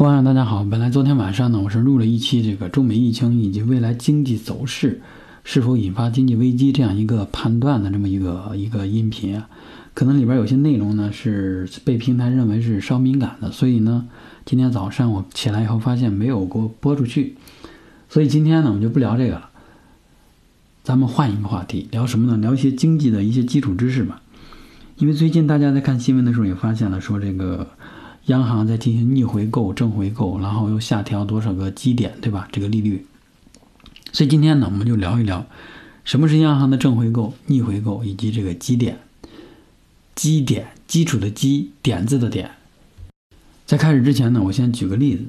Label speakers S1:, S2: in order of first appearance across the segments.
S1: 各位网友大家好，本来昨天晚上呢，我是录了一期这个中美疫情以及未来经济走势是否引发经济危机这样一个判断的这么一个一个音频啊，可能里边有些内容呢是被平台认为是稍敏感的，所以呢，今天早上我起来以后发现没有给我播出去，所以今天呢我们就不聊这个了，咱们换一个话题，聊什么呢？聊一些经济的一些基础知识吧，因为最近大家在看新闻的时候也发现了，说这个。央行在进行逆回购、正回购，然后又下调多少个基点，对吧？这个利率。所以今天呢，我们就聊一聊什么是央行的正回购、逆回购以及这个基点。基点，基础的基，点字的点。在开始之前呢，我先举个例子。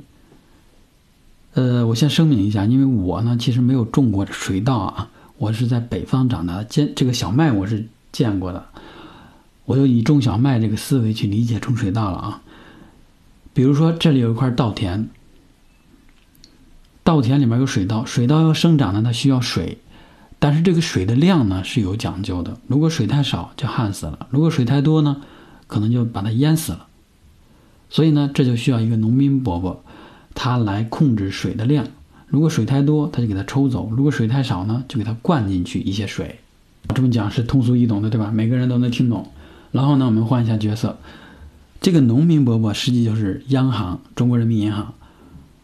S1: 呃，我先声明一下，因为我呢其实没有种过水稻啊，我是在北方长大的，见这个小麦我是见过的，我就以种小麦这个思维去理解种水稻了啊。比如说，这里有一块稻田，稻田里面有水稻，水稻要生长呢，它需要水，但是这个水的量呢是有讲究的。如果水太少，就旱死了；如果水太多呢，可能就把它淹死了。所以呢，这就需要一个农民伯伯，他来控制水的量。如果水太多，他就给它抽走；如果水太少呢，就给它灌进去一些水。这么讲是通俗易懂的，对吧？每个人都能听懂。然后呢，我们换一下角色。这个农民伯伯实际就是央行，中国人民银行，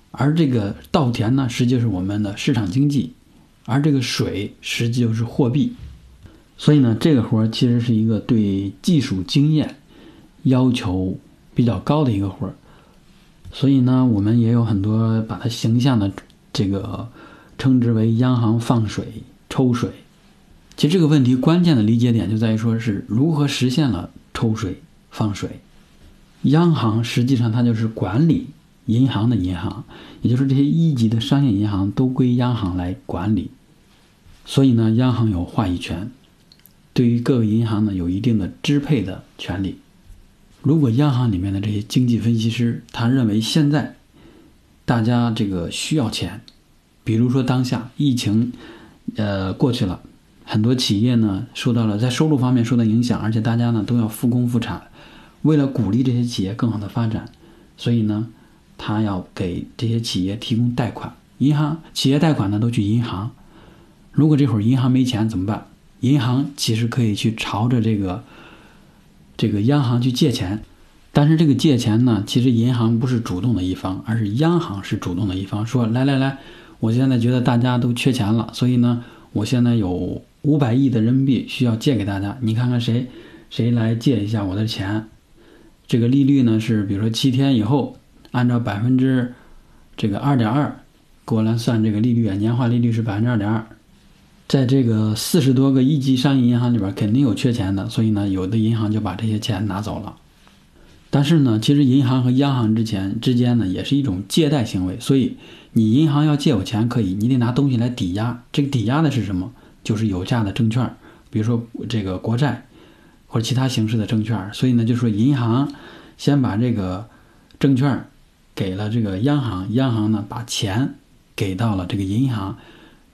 S1: 而这个稻田呢，实际是我们的市场经济，而这个水实际就是货币。所以呢，这个活儿其实是一个对技术经验要求比较高的一个活儿。所以呢，我们也有很多把它形象的这个称之为央行放水抽水。其实这个问题关键的理解点就在于说是如何实现了抽水放水。央行实际上它就是管理银行的银行，也就是这些一级的商业银行都归央行来管理，所以呢，央行有话语权，对于各个银行呢有一定的支配的权利。如果央行里面的这些经济分析师他认为现在大家这个需要钱，比如说当下疫情呃过去了，很多企业呢受到了在收入方面受到影响，而且大家呢都要复工复产。为了鼓励这些企业更好的发展，所以呢，他要给这些企业提供贷款。银行企业贷款呢都去银行，如果这会儿银行没钱怎么办？银行其实可以去朝着这个这个央行去借钱，但是这个借钱呢，其实银行不是主动的一方，而是央行是主动的一方。说来来来，我现在觉得大家都缺钱了，所以呢，我现在有五百亿的人民币需要借给大家，你看看谁谁来借一下我的钱。这个利率呢是，比如说七天以后，按照百分之这个二点二，给我来算这个利率啊，年化利率是百分之二点二。在这个四十多个一级商业银行里边，肯定有缺钱的，所以呢，有的银行就把这些钱拿走了。但是呢，其实银行和央行之前之间呢，也是一种借贷行为，所以你银行要借我钱可以，你得拿东西来抵押。这个抵押的是什么？就是有价的证券，比如说这个国债。或者其他形式的证券，所以呢，就说银行先把这个证券给了这个央行，央行呢把钱给到了这个银行。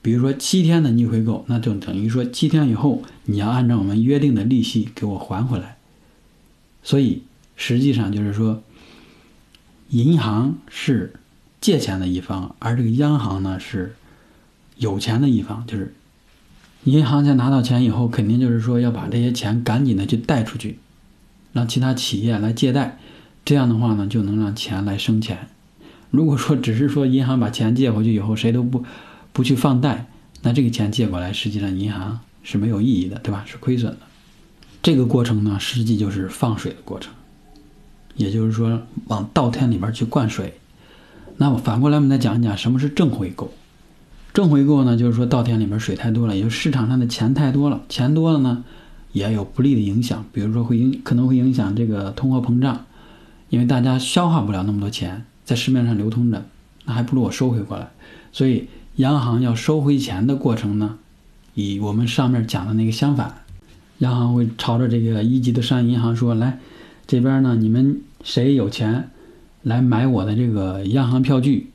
S1: 比如说七天的逆回购，那就等于说七天以后你要按照我们约定的利息给我还回来。所以实际上就是说，银行是借钱的一方，而这个央行呢是有钱的一方，就是。银行在拿到钱以后，肯定就是说要把这些钱赶紧的去贷出去，让其他企业来借贷，这样的话呢，就能让钱来生钱。如果说只是说银行把钱借回去以后，谁都不不去放贷，那这个钱借过来，实际上银行是没有意义的，对吧？是亏损的。这个过程呢，实际就是放水的过程，也就是说往稻田里边去灌水。那么反过来，我们再讲一讲什么是正回购。正回购呢，就是说稻田里面水太多了，也就是市场上的钱太多了，钱多了呢，也有不利的影响，比如说会影可能会影响这个通货膨胀，因为大家消化不了那么多钱在市面上流通着，那还不如我收回过来。所以央行要收回钱的过程呢，以我们上面讲的那个相反，央行会朝着这个一级的商业银行说：“来，这边呢，你们谁有钱来买我的这个央行票据，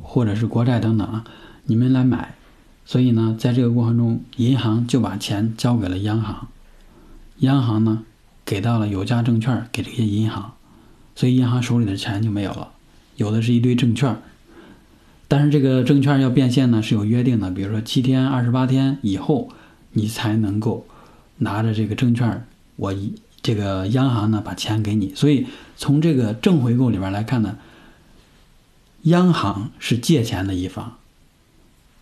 S1: 或者是国债等等啊。”你们来买，所以呢，在这个过程中，银行就把钱交给了央行，央行呢给到了有价证券给这些银行，所以银行手里的钱就没有了，有的是一堆证券。但是这个证券要变现呢是有约定的，比如说七天、二十八天以后，你才能够拿着这个证券，我这个央行呢把钱给你。所以从这个正回购里边来看呢，央行是借钱的一方，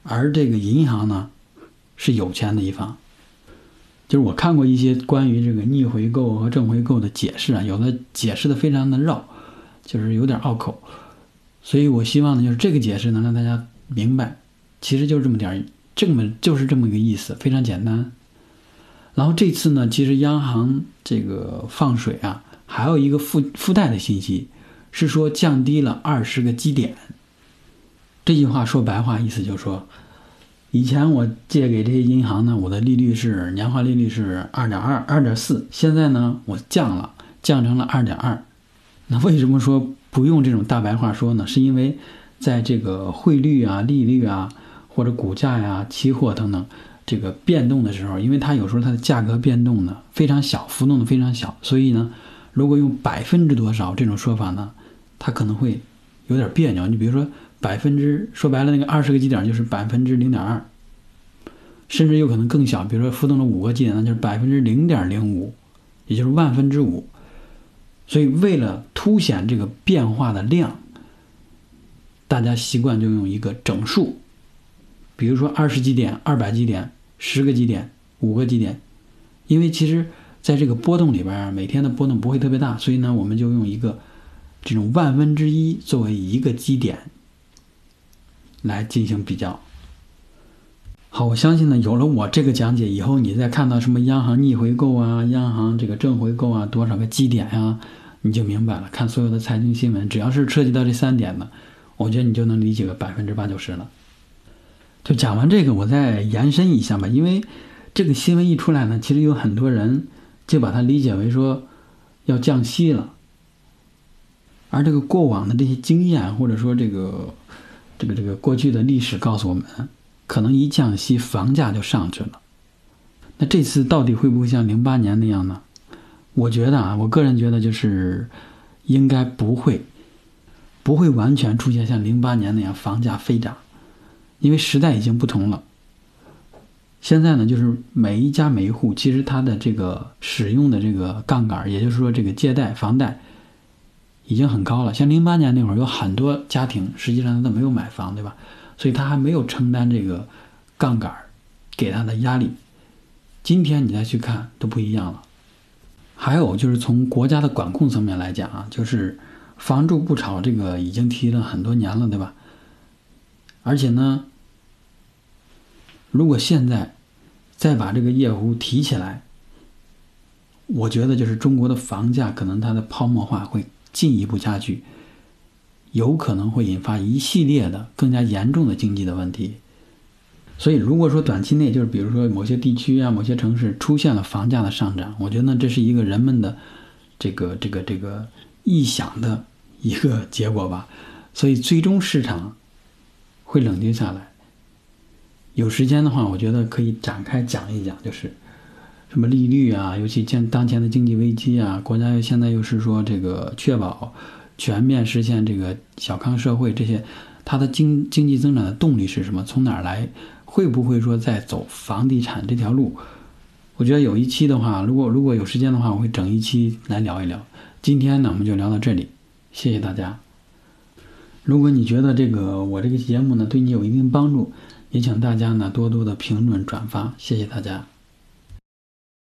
S1: 而这个银行呢是有钱的一方。就是我看过一些关于这个逆回购和正回购的解释啊，有的解释的非常的绕，就是有点拗口。所以我希望呢，就是这个解释能让大家明白，其实就是这么点儿，这么就是这么个意思，非常简单。然后这次呢，其实央行这个放水啊，还有一个附附带的信息，是说降低了二十个基点。这句话说白话意思就是说，以前我借给这些银行呢，我的利率是年化利率是二点二、二点四，现在呢我降了，降成了二点二。那为什么说？不用这种大白话说呢，是因为在这个汇率啊、利率啊或者股价呀、期货等等这个变动的时候，因为它有时候它的价格变动呢非常小，浮动的非常小，所以呢，如果用百分之多少这种说法呢，它可能会有点别扭。你比如说百分之，说白了那个二十个基点就是百分之零点二，甚至有可能更小，比如说浮动了五个基点，那就是百分之零点零五，也就是万分之五。所以，为了凸显这个变化的量，大家习惯就用一个整数，比如说二十基点、二百基点、十个基点、五个基点。因为其实在这个波动里边，每天的波动不会特别大，所以呢，我们就用一个这种万分之一作为一个基点来进行比较。好，我相信呢，有了我这个讲解以后，你再看到什么央行逆回购啊、央行这个正回购啊，多少个基点呀，你就明白了。看所有的财经新闻，只要是涉及到这三点的，我觉得你就能理解个百分之八九十了。就讲完这个，我再延伸一下吧，因为这个新闻一出来呢，其实有很多人就把它理解为说要降息了，而这个过往的这些经验，或者说这个这个这个过去的历史告诉我们。可能一降息，房价就上去了。那这次到底会不会像零八年那样呢？我觉得啊，我个人觉得就是应该不会，不会完全出现像零八年那样房价飞涨，因为时代已经不同了。现在呢，就是每一家每一户，其实它的这个使用的这个杠杆，也就是说这个借贷房贷已经很高了。像零八年那会儿，有很多家庭实际上他都没有买房，对吧？所以他还没有承担这个杠杆给他的压力。今天你再去看都不一样了。还有就是从国家的管控层面来讲啊，就是“房住不炒”这个已经提了很多年了，对吧？而且呢，如果现在再把这个夜壶提起来，我觉得就是中国的房价可能它的泡沫化会进一步加剧。有可能会引发一系列的更加严重的经济的问题，所以如果说短期内就是比如说某些地区啊、某些城市出现了房价的上涨，我觉得这是一个人们的这个这个这个臆想的一个结果吧。所以最终市场会冷静下来。有时间的话，我觉得可以展开讲一讲，就是什么利率啊，尤其现当前的经济危机啊，国家又现在又是说这个确保。全面实现这个小康社会，这些它的经经济增长的动力是什么？从哪儿来？会不会说在走房地产这条路？我觉得有一期的话，如果如果有时间的话，我会整一期来聊一聊。今天呢，我们就聊到这里，谢谢大家。如果你觉得这个我这个节目呢对你有一定帮助，也请大家呢多多的评论转发，谢谢大家。